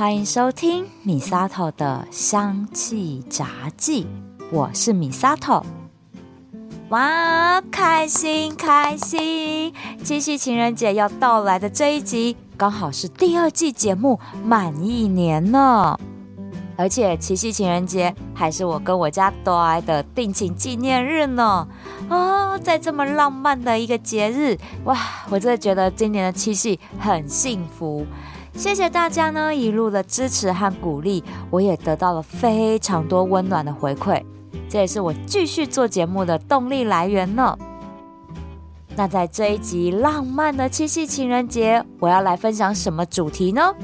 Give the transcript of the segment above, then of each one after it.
欢迎收听米萨头的香气杂记，我是米萨头。哇，开心开心！七夕情人节要到来的这一集，刚好是第二季节目满一年呢。而且七夕情人节还是我跟我家多爱的定情纪念日呢。哦，在这么浪漫的一个节日，哇，我真的觉得今年的七夕很幸福。谢谢大家呢一路的支持和鼓励，我也得到了非常多温暖的回馈，这也是我继续做节目的动力来源呢。那在这一集浪漫的七夕情人节，我要来分享什么主题呢？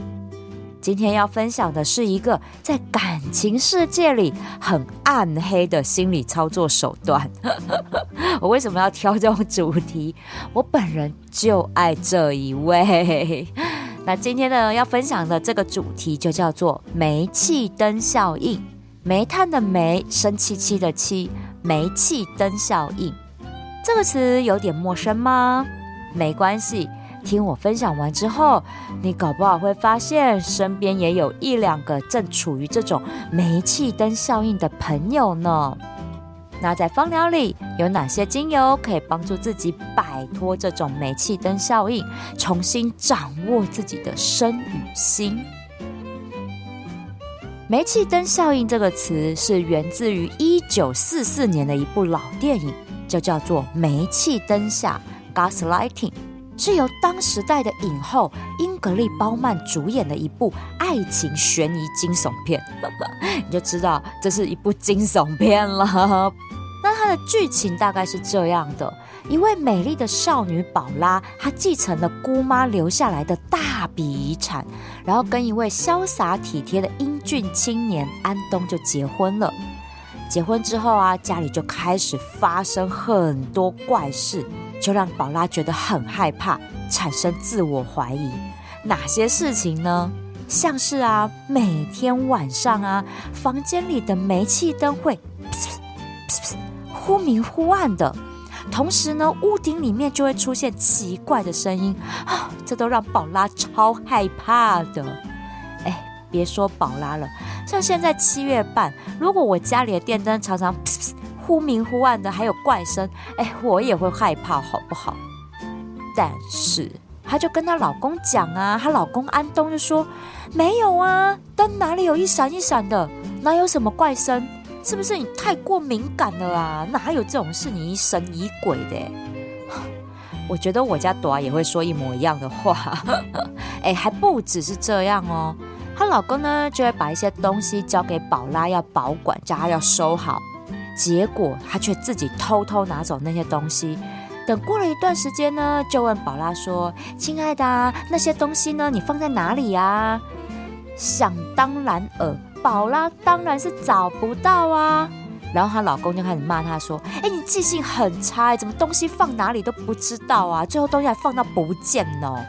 今天要分享的是一个在感情世界里很暗黑的心理操作手段。我为什么要挑这种主题？我本人就爱这一位。那今天呢，要分享的这个主题就叫做煤气灯效应。煤炭的煤，生气气的气，煤气灯效应。这个词有点陌生吗？没关系。听我分享完之后，你搞不好会发现身边也有一两个正处于这种煤气灯效应的朋友呢。那在芳疗里有哪些精油可以帮助自己摆脱这种煤气灯效应，重新掌握自己的身与心？煤气灯效应这个词是源自于一九四四年的一部老电影，就叫做《煤气灯下》（Gaslighting）。是由当时代的影后英格丽·褒曼主演的一部爱情悬疑惊悚片，你就知道这是一部惊悚片了。那它的剧情大概是这样的：一位美丽的少女宝拉，她继承了姑妈留下来的大笔遗产，然后跟一位潇洒体贴的英俊青年安东就结婚了。结婚之后啊，家里就开始发生很多怪事。就让宝拉觉得很害怕，产生自我怀疑。哪些事情呢？像是啊，每天晚上啊，房间里的煤气灯会 忽明忽暗的，同时呢，屋顶里面就会出现奇怪的声音啊，这都让宝拉超害怕的。哎，别说宝拉了，像现在七月半，如果我家里的电灯常常。忽明忽暗的，还有怪声，哎，我也会害怕，好不好？但是，她就跟她老公讲啊，她老公安东就说：“没有啊，灯哪里有一闪一闪的，哪有什么怪声？是不是你太过敏感了啊？哪有这种事？你疑神疑鬼的。”我觉得我家朵也会说一模一样的话，哎，还不只是这样哦，她老公呢就会把一些东西交给宝拉要保管，叫她要收好。结果他却自己偷偷拿走那些东西。等过了一段时间呢，就问宝拉说：“亲爱的，那些东西呢？你放在哪里呀？”想当然尔，宝拉当然是找不到啊。然后她老公就开始骂她说：“哎，你记性很差，怎么东西放哪里都不知道啊？最后东西还放到不见哦。”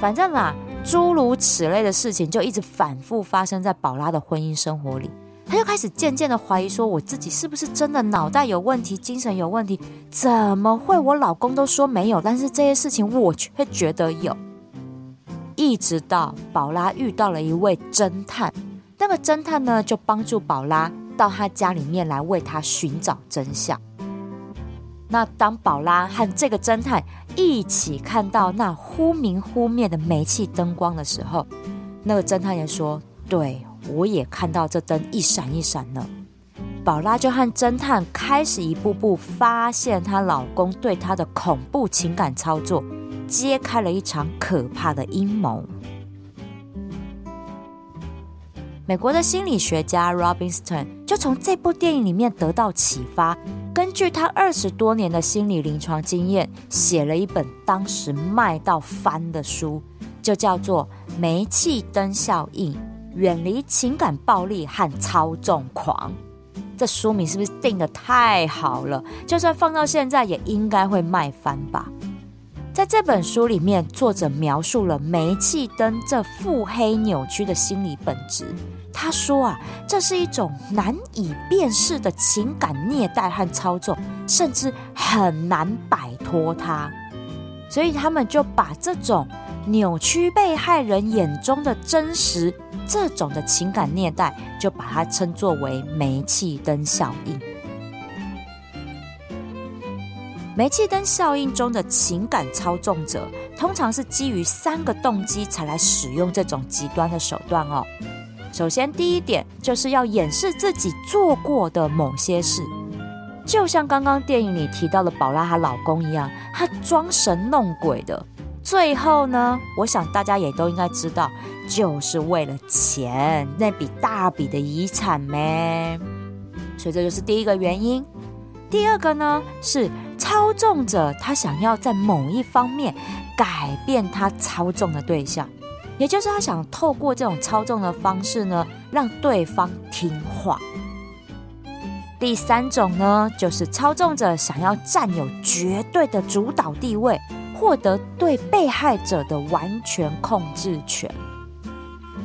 反正啊，诸如此类的事情就一直反复发生在宝拉的婚姻生活里。他就开始渐渐的怀疑，说我自己是不是真的脑袋有问题，精神有问题？怎么会？我老公都说没有，但是这些事情我却觉得有。一直到宝拉遇到了一位侦探，那个侦探呢，就帮助宝拉到他家里面来为他寻找真相。那当宝拉和这个侦探一起看到那忽明忽灭的煤气灯光的时候，那个侦探也说：“对。”我也看到这灯一闪一闪呢。宝拉就和侦探开始一步步发现她老公对她的恐怖情感操作，揭开了一场可怕的阴谋。美国的心理学家 Robinson 就从这部电影里面得到启发，根据他二十多年的心理临床经验，写了一本当时卖到翻的书，就叫做《煤气灯效应》。远离情感暴力和操纵狂，这书名是不是定的太好了？就算放到现在，也应该会卖翻吧。在这本书里面，作者描述了煤气灯这腹黑扭曲的心理本质。他说啊，这是一种难以辨识的情感虐待和操纵，甚至很难摆脱它。所以他们就把这种。扭曲被害人眼中的真实，这种的情感虐待，就把它称作为煤气灯效应。煤气灯效应中的情感操纵者，通常是基于三个动机才来使用这种极端的手段哦。首先，第一点就是要掩饰自己做过的某些事，就像刚刚电影里提到的宝拉她老公一样，他装神弄鬼的。最后呢，我想大家也都应该知道，就是为了钱，那笔大笔的遗产咩。所以这就是第一个原因。第二个呢，是操纵者他想要在某一方面改变他操纵的对象。也就是他想透过这种操纵的方式呢，让对方听话。第三种呢，就是操纵者想要占有绝对的主导地位，获得对被害者的完全控制权。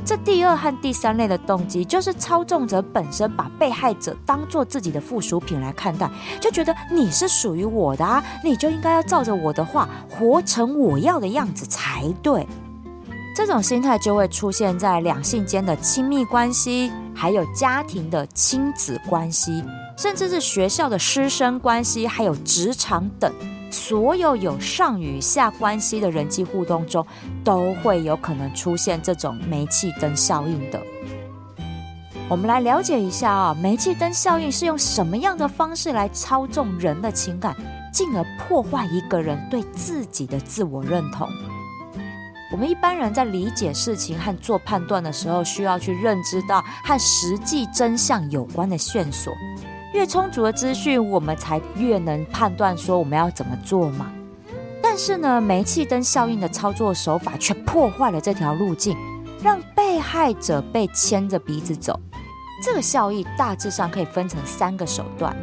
这第二和第三类的动机，就是操纵者本身把被害者当做自己的附属品来看待，就觉得你是属于我的啊，你就应该要照着我的话，活成我要的样子才对。这种心态就会出现在两性间的亲密关系，还有家庭的亲子关系，甚至是学校的师生关系，还有职场等所有有上与下关系的人际互动中，都会有可能出现这种煤气灯效应的。我们来了解一下啊，煤气灯效应是用什么样的方式来操纵人的情感，进而破坏一个人对自己的自我认同。我们一般人在理解事情和做判断的时候，需要去认知到和实际真相有关的线索。越充足的资讯，我们才越能判断说我们要怎么做嘛。但是呢，煤气灯效应的操作手法却破坏了这条路径，让被害者被牵着鼻子走。这个效应大致上可以分成三个手段。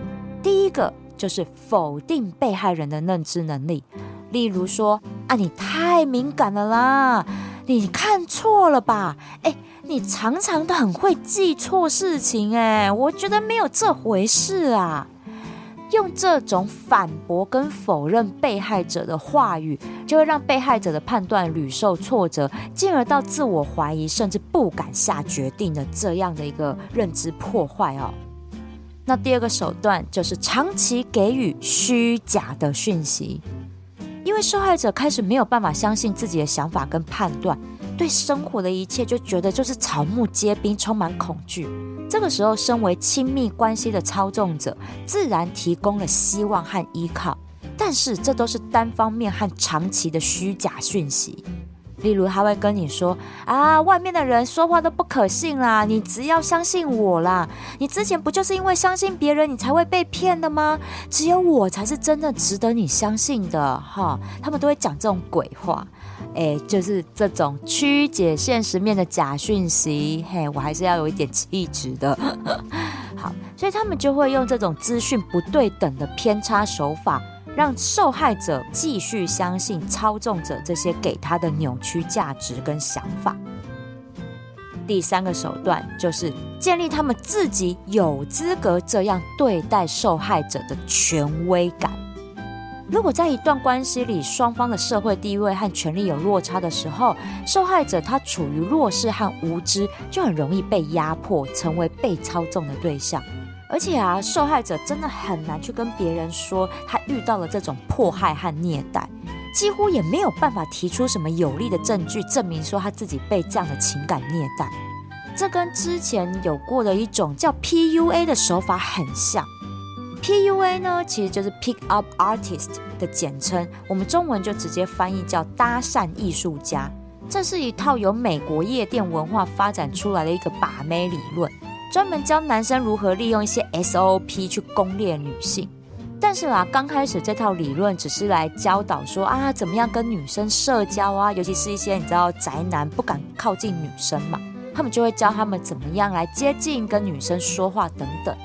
第一个就是否定被害人的认知能力。例如说啊，你太敏感了啦，你看错了吧？哎，你常常都很会记错事情，哎，我觉得没有这回事啊。用这种反驳跟否认被害者的话语，就会让被害者的判断屡受挫折，进而到自我怀疑，甚至不敢下决定的这样的一个认知破坏哦。那第二个手段就是长期给予虚假的讯息。因为受害者开始没有办法相信自己的想法跟判断，对生活的一切就觉得就是草木皆兵，充满恐惧。这个时候，身为亲密关系的操纵者，自然提供了希望和依靠，但是这都是单方面和长期的虚假讯息。例如，他会跟你说：“啊，外面的人说话都不可信啦，你只要相信我啦。你之前不就是因为相信别人，你才会被骗的吗？只有我才是真正值得你相信的。”哈，他们都会讲这种鬼话，哎，就是这种曲解现实面的假讯息。嘿，我还是要有一点气质的。好，所以他们就会用这种资讯不对等的偏差手法。让受害者继续相信操纵者这些给他的扭曲价值跟想法。第三个手段就是建立他们自己有资格这样对待受害者的权威感。如果在一段关系里，双方的社会地位和权力有落差的时候，受害者他处于弱势和无知，就很容易被压迫，成为被操纵的对象。而且啊，受害者真的很难去跟别人说他遇到了这种迫害和虐待，几乎也没有办法提出什么有力的证据证明说他自己被这样的情感虐待。这跟之前有过的一种叫 PUA 的手法很像。PUA 呢，其实就是 Pick Up Artist 的简称，我们中文就直接翻译叫搭讪艺术家。这是一套由美国夜店文化发展出来的一个把妹理论。专门教男生如何利用一些 SOP 去攻略女性，但是啊，刚开始这套理论只是来教导说啊，怎么样跟女生社交啊，尤其是一些你知道宅男不敢靠近女生嘛，他们就会教他们怎么样来接近跟女生说话等等。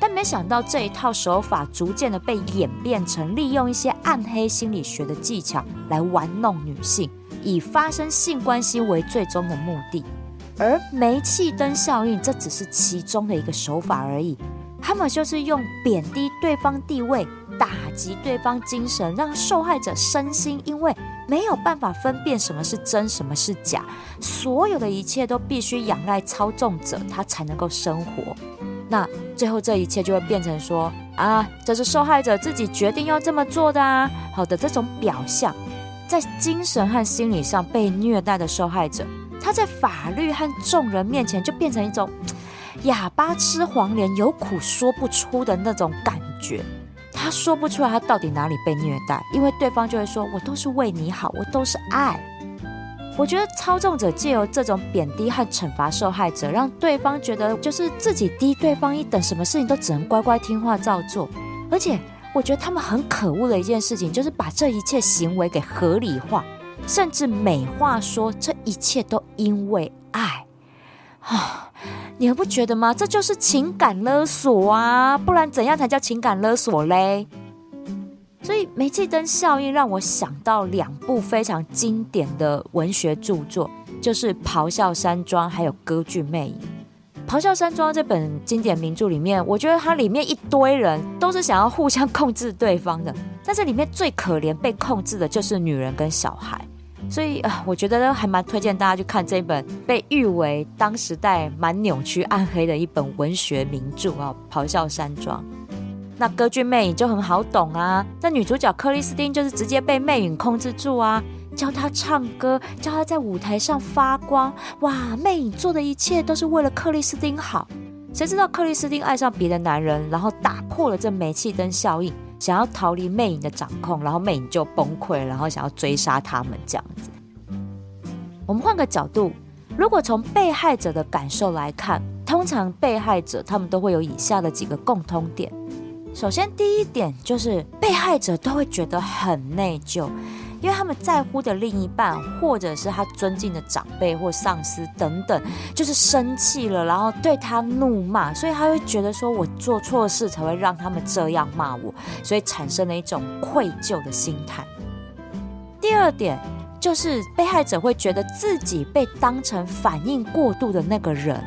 但没想到这一套手法逐渐的被演变成利用一些暗黑心理学的技巧来玩弄女性，以发生性关系为最终的目的。而煤气灯效应，这只是其中的一个手法而已。他们就是用贬低对方地位、打击对方精神，让受害者身心因为没有办法分辨什么是真，什么是假，所有的一切都必须仰赖操纵者，他才能够生活。那最后这一切就会变成说啊，这是受害者自己决定要这么做的啊。好的，这种表象，在精神和心理上被虐待的受害者，他在法律和众人面前就变成一种 哑巴吃黄连，有苦说不出的那种感觉。他说不出来他到底哪里被虐待，因为对方就会说：“我都是为你好，我都是爱。”我觉得操纵者借由这种贬低和惩罚受害者，让对方觉得就是自己低对方一等，什么事情都只能乖乖听话照做。而且，我觉得他们很可恶的一件事情，就是把这一切行为给合理化，甚至美化，说这一切都因为爱。啊，你们不觉得吗？这就是情感勒索啊！不然怎样才叫情感勒索嘞？所以煤气灯效应让我想到两部非常经典的文学著作，就是《咆哮山庄》还有《歌剧魅影》。《咆哮山庄》这本经典名著里面，我觉得它里面一堆人都是想要互相控制对方的，但是里面最可怜被控制的就是女人跟小孩。所以啊，我觉得还蛮推荐大家去看这本被誉为当时代蛮扭曲暗黑的一本文学名著啊，《咆哮山庄》。那歌剧魅影就很好懂啊，那女主角克里斯汀就是直接被魅影控制住啊，教她唱歌，教她在舞台上发光。哇，魅影做的一切都是为了克里斯汀好。谁知道克里斯汀爱上别的男人，然后打破了这煤气灯效应，想要逃离魅影的掌控，然后魅影就崩溃，然后想要追杀他们这样子。我们换个角度，如果从被害者的感受来看，通常被害者他们都会有以下的几个共通点。首先，第一点就是被害者都会觉得很内疚，因为他们在乎的另一半，或者是他尊敬的长辈或上司等等，就是生气了，然后对他怒骂，所以他会觉得说我做错事才会让他们这样骂我，所以产生了一种愧疚的心态。第二点就是被害者会觉得自己被当成反应过度的那个人。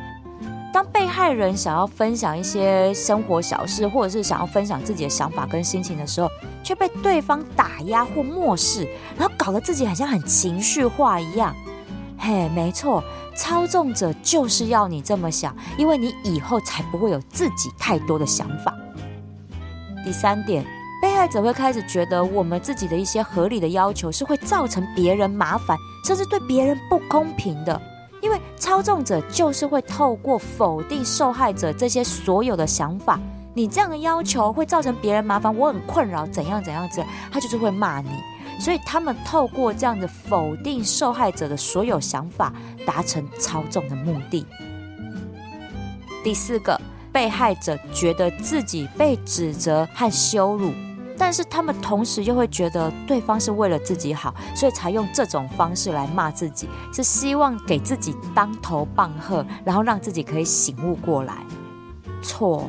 当被害人想要分享一些生活小事，或者是想要分享自己的想法跟心情的时候，却被对方打压或漠视，然后搞得自己好像很情绪化一样。嘿，没错，操纵者就是要你这么想，因为你以后才不会有自己太多的想法。第三点，被害者会开始觉得我们自己的一些合理的要求是会造成别人麻烦，甚至对别人不公平的。因为操纵者就是会透过否定受害者这些所有的想法，你这样的要求会造成别人麻烦，我很困扰，怎样怎样子，他就是会骂你。所以他们透过这样的否定受害者的所有想法，达成操纵的目的。第四个，被害者觉得自己被指责和羞辱。但是他们同时又会觉得对方是为了自己好，所以才用这种方式来骂自己，是希望给自己当头棒喝，然后让自己可以醒悟过来。错，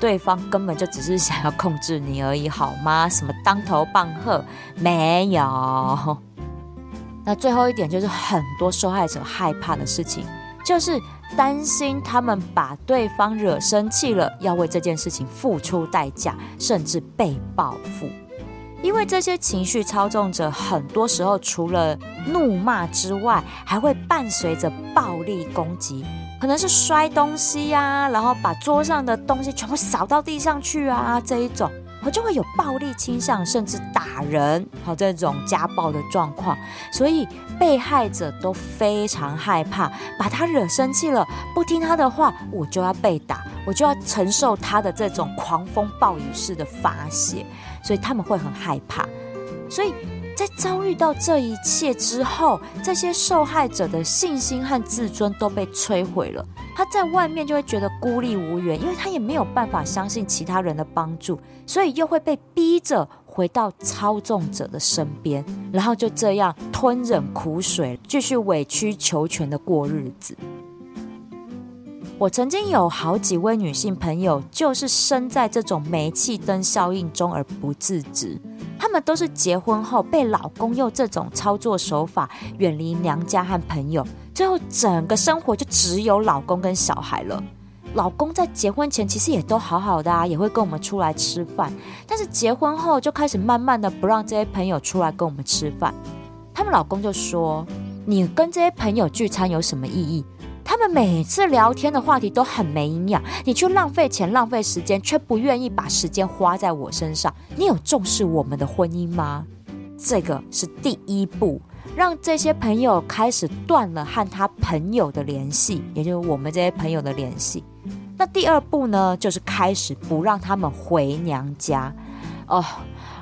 对方根本就只是想要控制你而已，好吗？什么当头棒喝？没有。那最后一点就是很多受害者害怕的事情，就是。担心他们把对方惹生气了，要为这件事情付出代价，甚至被报复。因为这些情绪操纵者，很多时候除了怒骂之外，还会伴随着暴力攻击，可能是摔东西呀，然后把桌上的东西全部扫到地上去啊，这一种。我就会有暴力倾向，甚至打人，好这种家暴的状况，所以被害者都非常害怕，把他惹生气了，不听他的话，我就要被打，我就要承受他的这种狂风暴雨式的发泄，所以他们会很害怕，所以。在遭遇到这一切之后，这些受害者的信心和自尊都被摧毁了。他在外面就会觉得孤立无援，因为他也没有办法相信其他人的帮助，所以又会被逼着回到操纵者的身边，然后就这样吞忍苦水，继续委曲求全的过日子。我曾经有好几位女性朋友，就是生在这种煤气灯效应中而不自知。她们都是结婚后被老公用这种操作手法远离娘家和朋友，最后整个生活就只有老公跟小孩了。老公在结婚前其实也都好好的啊，也会跟我们出来吃饭。但是结婚后就开始慢慢的不让这些朋友出来跟我们吃饭。他们老公就说：“你跟这些朋友聚餐有什么意义？他们每次聊天的话题都很没营养，你去浪费钱浪费时间，却不愿意把时间花在我身上。你有重视我们的婚姻吗？”这个是第一步。让这些朋友开始断了和他朋友的联系，也就是我们这些朋友的联系。那第二步呢，就是开始不让他们回娘家。哦，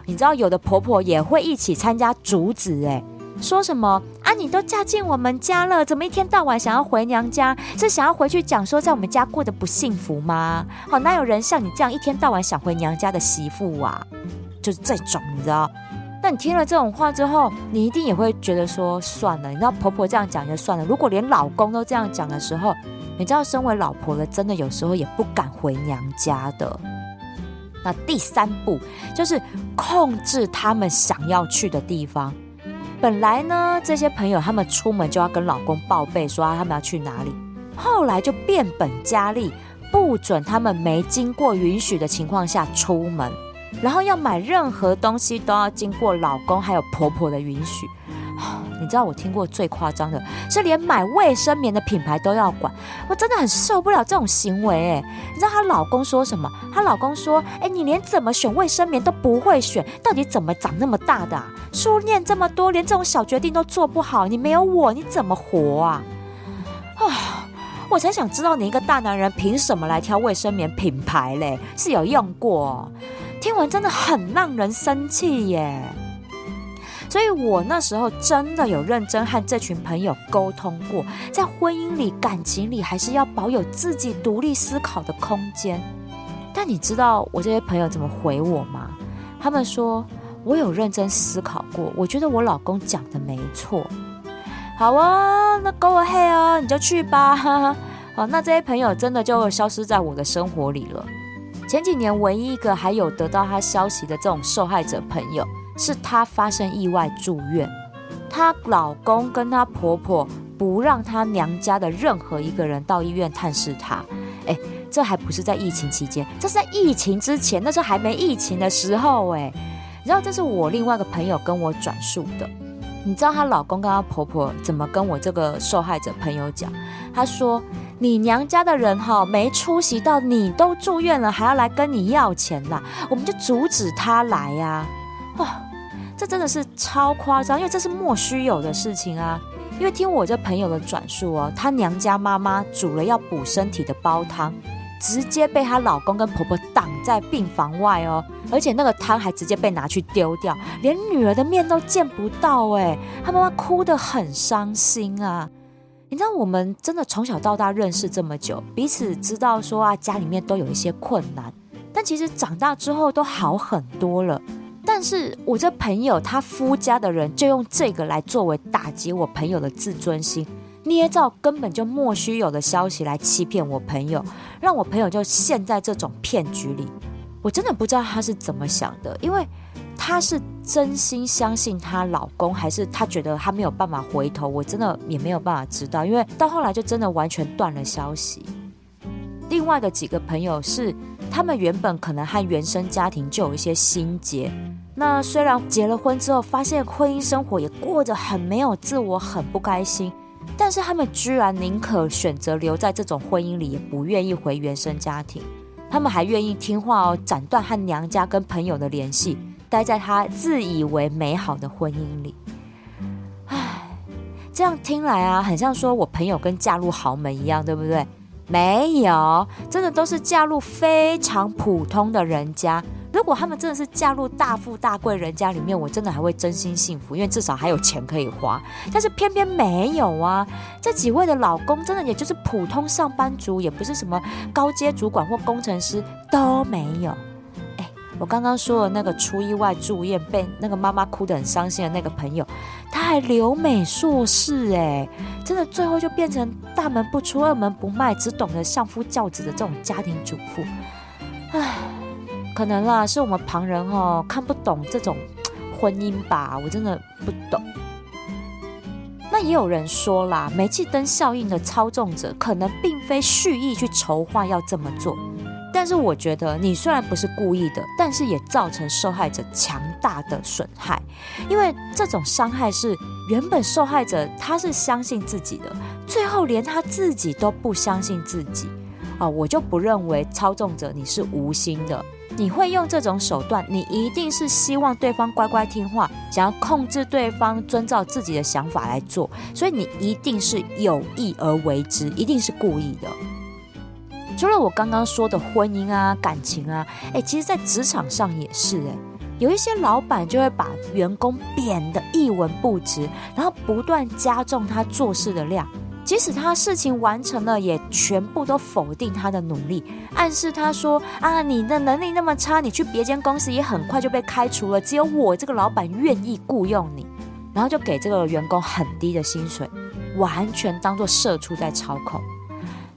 你知道有的婆婆也会一起参加主子，哎，说什么啊？你都嫁进我们家了，怎么一天到晚想要回娘家？是想要回去讲说在我们家过得不幸福吗？好，哪有人像你这样一天到晚想回娘家的媳妇啊？就是这种，你知道。那你听了这种话之后，你一定也会觉得说算了。你知道婆婆这样讲就算了，如果连老公都这样讲的时候，你知道身为老婆的真的有时候也不敢回娘家的。那第三步就是控制他们想要去的地方。本来呢，这些朋友他们出门就要跟老公报备说他们要去哪里，后来就变本加厉，不准他们没经过允许的情况下出门。然后要买任何东西都要经过老公还有婆婆的允许，你知道我听过最夸张的是连买卫生棉的品牌都要管，我真的很受不了这种行为哎！你知道她老公说什么？她老公说：“哎，你连怎么选卫生棉都不会选，到底怎么长那么大的？书念这么多，连这种小决定都做不好，你没有我你怎么活啊？”啊！我才想知道你一个大男人凭什么来挑卫生棉品牌嘞？是有用过？听完真的很让人生气耶，所以我那时候真的有认真和这群朋友沟通过，在婚姻里、感情里，还是要保有自己独立思考的空间。但你知道我这些朋友怎么回我吗？他们说我有认真思考过，我觉得我老公讲的没错。好啊，那 Go ahead 啊，你就去吧。好，那这些朋友真的就消失在我的生活里了。前几年唯一一个还有得到他消息的这种受害者朋友，是她发生意外住院，她老公跟她婆婆不让她娘家的任何一个人到医院探视她。哎，这还不是在疫情期间，这是在疫情之前，那时候还没疫情的时候。哎，你知道这是我另外一个朋友跟我转述的。你知道她老公跟她婆婆怎么跟我这个受害者朋友讲？他说。你娘家的人哈没出席到，你都住院了，还要来跟你要钱啦，我们就阻止他来呀！哦，这真的是超夸张，因为这是莫须有的事情啊！因为听我这朋友的转述哦，她娘家妈妈煮了要补身体的煲汤，直接被她老公跟婆婆挡在病房外哦，而且那个汤还直接被拿去丢掉，连女儿的面都见不到哎，她妈妈哭得很伤心啊！你知道我们真的从小到大认识这么久，彼此知道说啊，家里面都有一些困难，但其实长大之后都好很多了。但是我这朋友他夫家的人就用这个来作为打击我朋友的自尊心，捏造根本就莫须有的消息来欺骗我朋友，让我朋友就陷在这种骗局里。我真的不知道他是怎么想的，因为。她是真心相信她老公，还是她觉得她没有办法回头？我真的也没有办法知道，因为到后来就真的完全断了消息。另外的几个朋友是，他们原本可能和原生家庭就有一些心结。那虽然结了婚之后，发现婚姻生活也过得很没有自我，很不开心，但是他们居然宁可选择留在这种婚姻里，也不愿意回原生家庭。他们还愿意听话哦，斩断和娘家跟朋友的联系。待在他自以为美好的婚姻里，唉，这样听来啊，很像说我朋友跟嫁入豪门一样，对不对？没有，真的都是嫁入非常普通的人家。如果他们真的是嫁入大富大贵人家里面，我真的还会真心幸福，因为至少还有钱可以花。但是偏偏没有啊！这几位的老公真的也就是普通上班族，也不是什么高阶主管或工程师，都没有。我刚刚说的那个出意外住院被那个妈妈哭得很伤心的那个朋友，他还留美硕士哎，真的最后就变成大门不出二门不迈，只懂得相夫教子的这种家庭主妇。唉，可能啦，是我们旁人哦看不懂这种婚姻吧，我真的不懂。那也有人说啦，煤气灯效应的操纵者可能并非蓄意去筹划要这么做。但是我觉得，你虽然不是故意的，但是也造成受害者强大的损害，因为这种伤害是原本受害者他是相信自己的，最后连他自己都不相信自己啊！我就不认为操纵者你是无心的，你会用这种手段，你一定是希望对方乖乖听话，想要控制对方遵照自己的想法来做，所以你一定是有意而为之，一定是故意的。除了我刚刚说的婚姻啊、感情啊，哎，其实，在职场上也是哎，有一些老板就会把员工贬得一文不值，然后不断加重他做事的量，即使他事情完成了，也全部都否定他的努力，暗示他说啊，你的能力那么差，你去别间公司也很快就被开除了，只有我这个老板愿意雇佣你，然后就给这个员工很低的薪水，完全当做社畜在操控。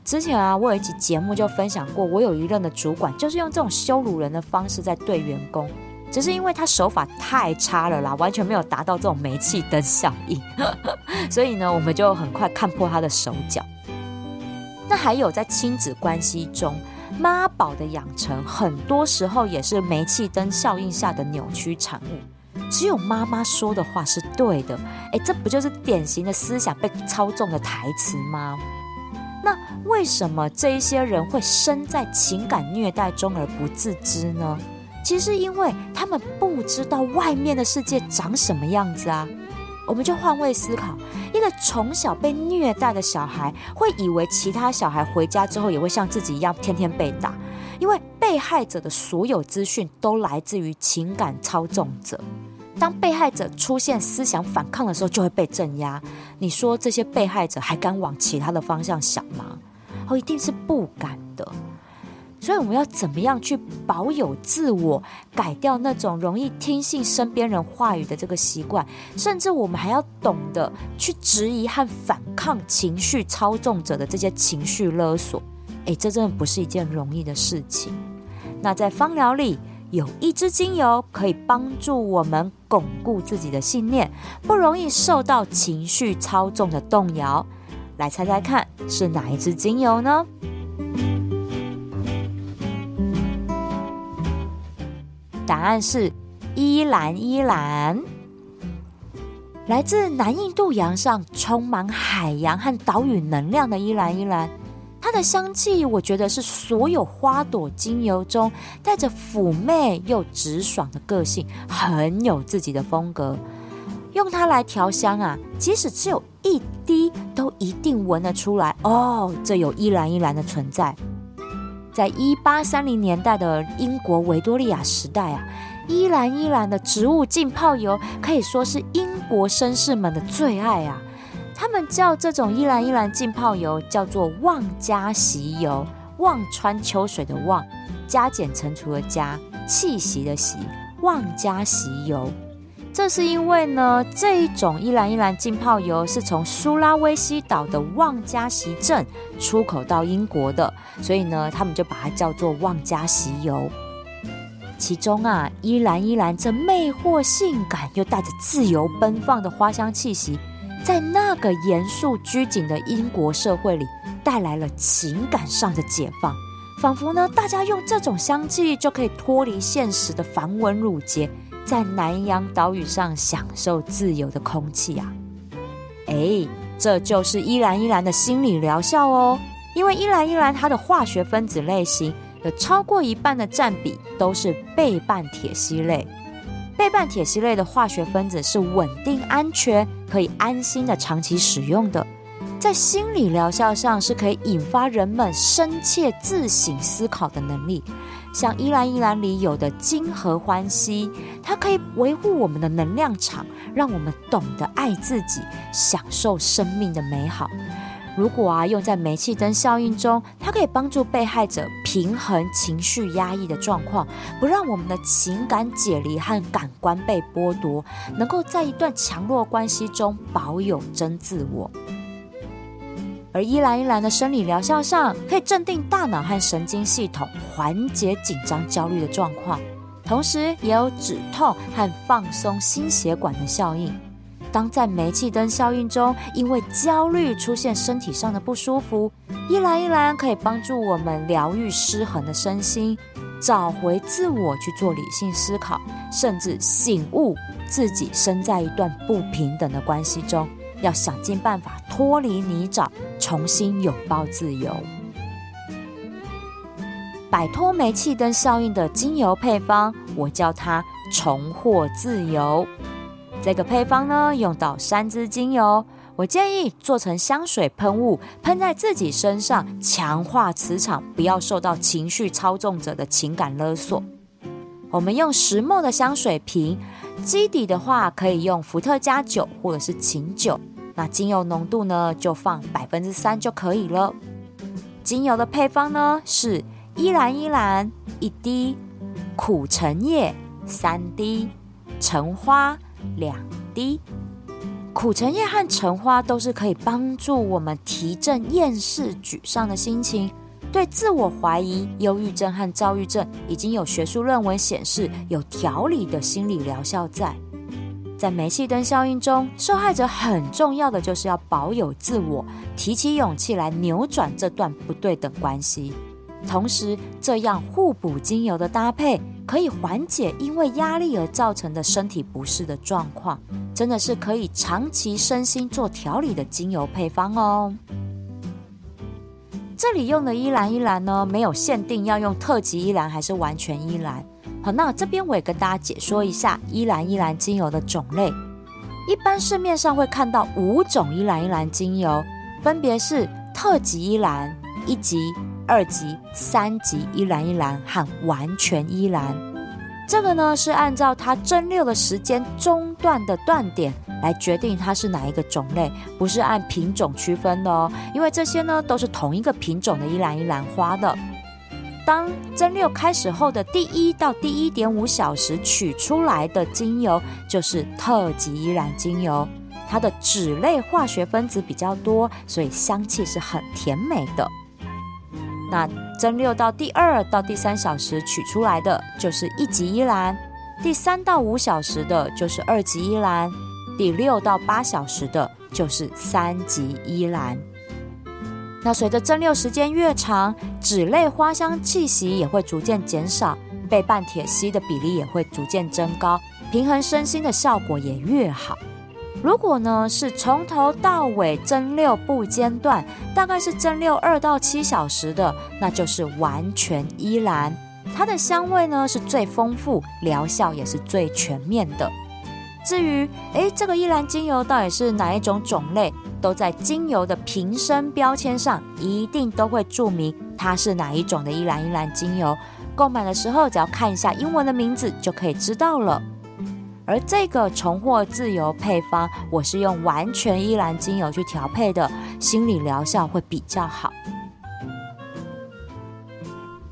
之前啊，我有一集节目就分享过，我有一任的主管就是用这种羞辱人的方式在对员工，只是因为他手法太差了啦，完全没有达到这种煤气灯效应，所以呢，我们就很快看破他的手脚。那还有在亲子关系中，妈宝的养成，很多时候也是煤气灯效应下的扭曲产物。只有妈妈说的话是对的，哎，这不就是典型的思想被操纵的台词吗？那为什么这一些人会身在情感虐待中而不自知呢？其实因为他们不知道外面的世界长什么样子啊。我们就换位思考，一个从小被虐待的小孩，会以为其他小孩回家之后也会像自己一样天天被打，因为被害者的所有资讯都来自于情感操纵者。当被害者出现思想反抗的时候，就会被镇压。你说这些被害者还敢往其他的方向想吗？哦，一定是不敢的。所以我们要怎么样去保有自我，改掉那种容易听信身边人话语的这个习惯？甚至我们还要懂得去质疑和反抗情绪操纵者的这些情绪勒索。诶，这真的不是一件容易的事情。那在芳疗里。有一支精油可以帮助我们巩固自己的信念，不容易受到情绪操纵的动摇。来猜猜看，是哪一支精油呢？答案是依兰依兰，来自南印度洋上充满海洋和岛屿能量的依兰依兰。它的香气，我觉得是所有花朵精油中带着妩媚又直爽的个性，很有自己的风格。用它来调香啊，即使只有一滴，都一定闻得出来哦，这有依兰依兰的存在。在一八三零年代的英国维多利亚时代啊，依兰依兰的植物浸泡油可以说是英国绅士们的最爱啊。他们叫这种依兰依兰浸泡油叫做望家席油，望穿秋水的望，加减乘除的加，气息的息，望家席油。这是因为呢，这一种依兰依兰浸泡油是从苏拉威西岛的望家席镇出口到英国的，所以呢，他们就把它叫做望家席油。其中啊，依兰依兰这魅惑、性感又带着自由奔放的花香气息。在那个严肃拘谨的英国社会里，带来了情感上的解放，仿佛呢，大家用这种香气就可以脱离现实的繁文缛节，在南洋岛屿上享受自由的空气啊！哎，这就是依兰依兰的心理疗效哦，因为依兰依兰它的化学分子类型有超过一半的占比都是倍半铁烯类。倍半铁烯类的化学分子是稳定、安全，可以安心的长期使用的。在心理疗效上，是可以引发人们深切自省思考的能力。像依兰依兰里有的金合欢喜，它可以维护我们的能量场，让我们懂得爱自己，享受生命的美好。如果啊用在煤气灯效应中，它可以帮助被害者平衡情绪压抑的状况，不让我们的情感解离和感官被剥夺，能够在一段强弱关系中保有真自我。而依兰依兰的生理疗效上，可以镇定大脑和神经系统，缓解紧张焦虑的状况，同时也有止痛和放松心血管的效应。当在煤气灯效应中，因为焦虑出现身体上的不舒服，依兰依兰可以帮助我们疗愈失衡的身心，找回自我，去做理性思考，甚至醒悟自己身在一段不平等的关系中，要想尽办法脱离泥沼，重新拥抱自由。摆脱煤气灯效应的精油配方，我叫它重获自由。这个配方呢，用到三支精油，我建议做成香水喷雾，喷在自己身上，强化磁场，不要受到情绪操纵者的情感勒索。我们用石墨的香水瓶，基底的话可以用伏特加酒或者是琴酒，那精油浓度呢就放百分之三就可以了。精油的配方呢是依兰依兰一滴，苦橙叶三滴，橙花。两滴苦橙叶和橙花都是可以帮助我们提振厌世、沮丧的心情。对自我怀疑、忧郁症和躁郁症，已经有学术论文显示有调理的心理疗效在。在煤气灯效应中，受害者很重要的就是要保有自我，提起勇气来扭转这段不对等关系。同时，这样互补精油的搭配。可以缓解因为压力而造成的身体不适的状况，真的是可以长期身心做调理的精油配方哦。这里用的依兰依兰呢，没有限定要用特级依兰还是完全依兰。好，那这边我也跟大家解说一下依兰依兰精油的种类。一般市面上会看到五种依兰依兰精油，分别是特级依兰、一级。二级、三级依兰依兰和完全依兰，这个呢是按照它蒸馏的时间中断的断点来决定它是哪一个种类，不是按品种区分的哦。因为这些呢都是同一个品种的依兰依兰花的。当蒸馏开始后的第一到第一点五小时取出来的精油就是特级依兰精油，它的脂类化学分子比较多，所以香气是很甜美的。那蒸馏到第二到第三小时取出来的就是一级依兰，第三到五小时的就是二级依兰，第六到八小时的就是三级依兰。那随着蒸馏时间越长，脂类花香气息也会逐渐减少，被半铁锡的比例也会逐渐增高，平衡身心的效果也越好。如果呢是从头到尾蒸馏不间断，大概是蒸馏二到七小时的，那就是完全依兰。它的香味呢是最丰富，疗效也是最全面的。至于诶，这个依兰精油到底是哪一种种类，都在精油的瓶身标签上一定都会注明它是哪一种的依兰依兰精油。购买的时候只要看一下英文的名字就可以知道了。而这个重获自由配方，我是用完全依兰精油去调配的，心理疗效会比较好。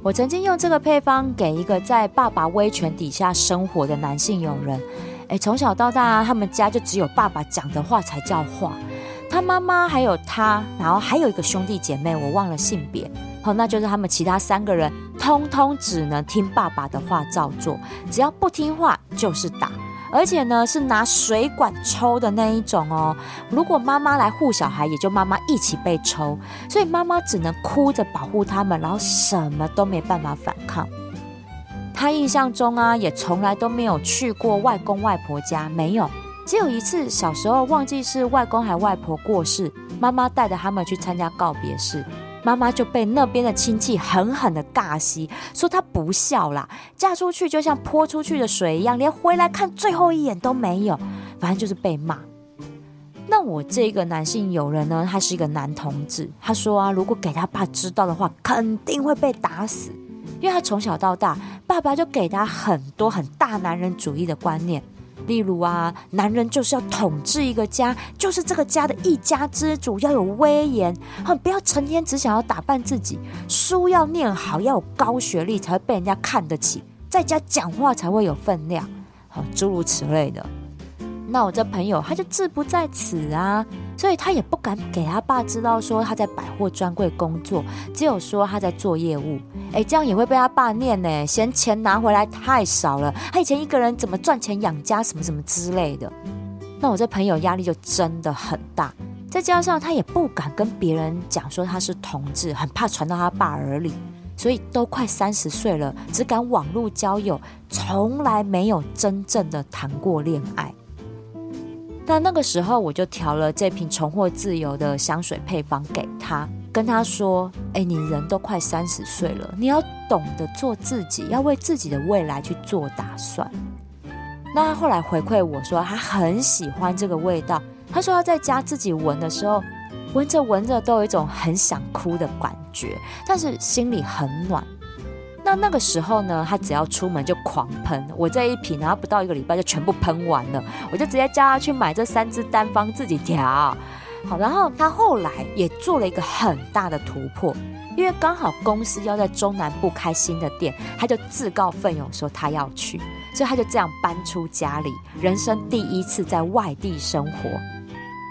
我曾经用这个配方给一个在爸爸威权底下生活的男性友人，诶，从小到大，他们家就只有爸爸讲的话才叫话，他妈妈还有他，然后还有一个兄弟姐妹，我忘了性别，好，那就是他们其他三个人，通通只能听爸爸的话照做，只要不听话就是打。而且呢，是拿水管抽的那一种哦。如果妈妈来护小孩，也就妈妈一起被抽，所以妈妈只能哭着保护他们，然后什么都没办法反抗。他印象中啊，也从来都没有去过外公外婆家，没有。只有一次小时候忘记是外公还外婆过世，妈妈带着他们去参加告别式。妈妈就被那边的亲戚狠狠的尬戏，说她不孝啦，嫁出去就像泼出去的水一样，连回来看最后一眼都没有，反正就是被骂。那我这个男性友人呢，他是一个男同志，他说啊，如果给他爸知道的话，肯定会被打死，因为他从小到大，爸爸就给他很多很大男人主义的观念。例如啊，男人就是要统治一个家，就是这个家的一家之主，要有威严，哼，不要成天只想要打扮自己，书要念好，要有高学历才会被人家看得起，在家讲话才会有分量，好，诸如此类的。那我这朋友他就志不在此啊，所以他也不敢给他爸知道说他在百货专柜工作，只有说他在做业务。哎，这样也会被他爸念呢，嫌钱拿回来太少了。他以前一个人怎么赚钱养家，什么什么之类的。那我这朋友压力就真的很大。再加上他也不敢跟别人讲说他是同志，很怕传到他爸耳里，所以都快三十岁了，只敢网络交友，从来没有真正的谈过恋爱。那那个时候，我就调了这瓶重获自由的香水配方给他，跟他说：“哎，你人都快三十岁了，你要懂得做自己，要为自己的未来去做打算。”那他后来回馈我说，他很喜欢这个味道。他说他在家自己闻的时候，闻着闻着都有一种很想哭的感觉，但是心里很暖。那个时候呢，他只要出门就狂喷，我这一瓶，然后不到一个礼拜就全部喷完了，我就直接叫他去买这三支单方自己调。好，然后他后来也做了一个很大的突破，因为刚好公司要在中南部开新的店，他就自告奋勇说他要去，所以他就这样搬出家里，人生第一次在外地生活。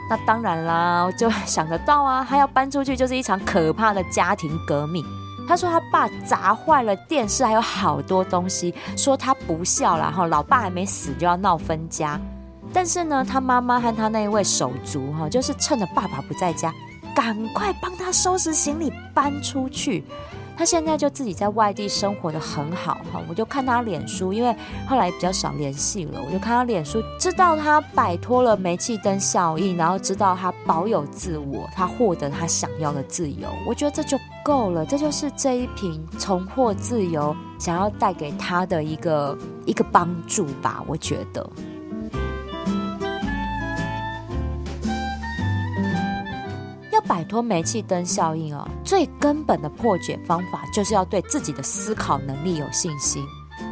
那当然啦，我就想得到啊，他要搬出去就是一场可怕的家庭革命。他说他爸砸坏了电视，还有好多东西，说他不孝啦，哈，老爸还没死就要闹分家。但是呢，他妈妈和他那一位手足哈，就是趁着爸爸不在家，赶快帮他收拾行李搬出去。他现在就自己在外地生活的很好哈，我就看他脸书，因为后来比较少联系了，我就看他脸书，知道他摆脱了煤气灯效应，然后知道他保有自我，他获得他想要的自由，我觉得这就够了，这就是这一瓶重获自由想要带给他的一个一个帮助吧，我觉得。脱煤气灯效应哦，最根本的破解方法就是要对自己的思考能力有信心。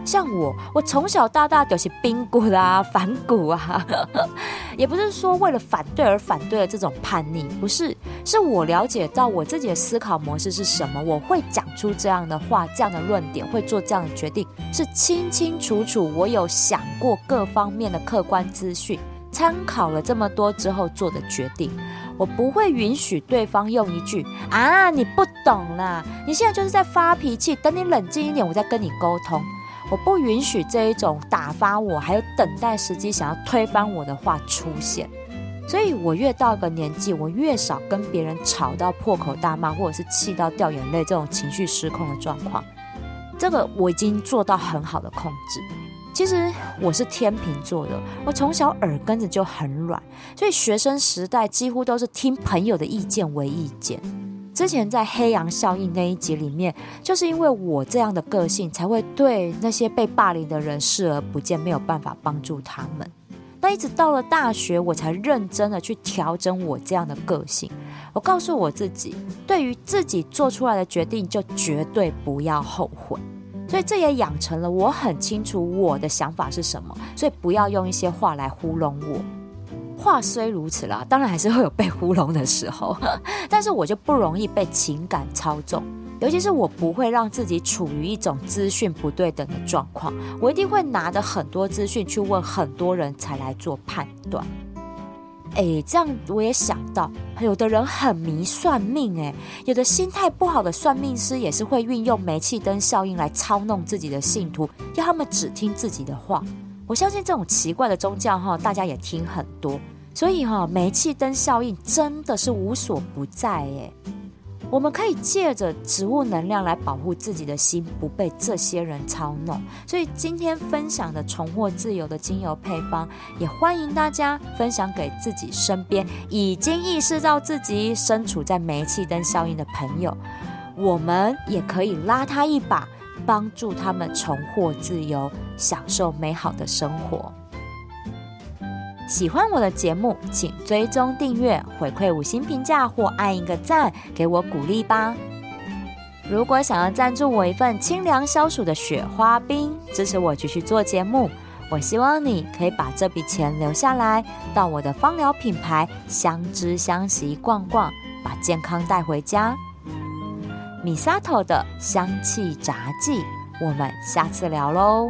像我，我从小到大都是冰骨啦、反骨啊，也不是说为了反对而反对的这种叛逆，不是，是我了解到我自己的思考模式是什么，我会讲出这样的话、这样的论点，会做这样的决定，是清清楚楚，我有想过各方面的客观资讯。参考了这么多之后做的决定，我不会允许对方用一句“啊，你不懂啦，你现在就是在发脾气，等你冷静一点，我再跟你沟通。”我不允许这一种打发我，还有等待时机想要推翻我的话出现。所以，我越到个年纪，我越少跟别人吵到破口大骂，或者是气到掉眼泪这种情绪失控的状况。这个我已经做到很好的控制。其实我是天秤座的，我从小耳根子就很软，所以学生时代几乎都是听朋友的意见为意见。之前在黑羊效应那一集里面，就是因为我这样的个性，才会对那些被霸凌的人视而不见，没有办法帮助他们。那一直到了大学，我才认真的去调整我这样的个性。我告诉我自己，对于自己做出来的决定，就绝对不要后悔。所以这也养成了我很清楚我的想法是什么，所以不要用一些话来糊弄我。话虽如此啦，当然还是会有被糊弄的时候，但是我就不容易被情感操纵，尤其是我不会让自己处于一种资讯不对等的状况，我一定会拿着很多资讯去问很多人才来做判断。哎，这样我也想到，有的人很迷算命，哎，有的心态不好的算命师也是会运用煤气灯效应来操弄自己的信徒，要他们只听自己的话。我相信这种奇怪的宗教哈，大家也听很多，所以哈，煤气灯效应真的是无所不在，哎。我们可以借着植物能量来保护自己的心，不被这些人操弄。所以今天分享的重获自由的精油配方，也欢迎大家分享给自己身边已经意识到自己身处在煤气灯效应的朋友。我们也可以拉他一把，帮助他们重获自由，享受美好的生活。喜欢我的节目，请追踪订阅、回馈五星评价或按一个赞，给我鼓励吧。如果想要赞助我一份清凉消暑的雪花冰，支持我继续做节目，我希望你可以把这笔钱留下来，到我的芳疗品牌相知相惜逛逛，把健康带回家。米萨头的香气杂技，我们下次聊喽。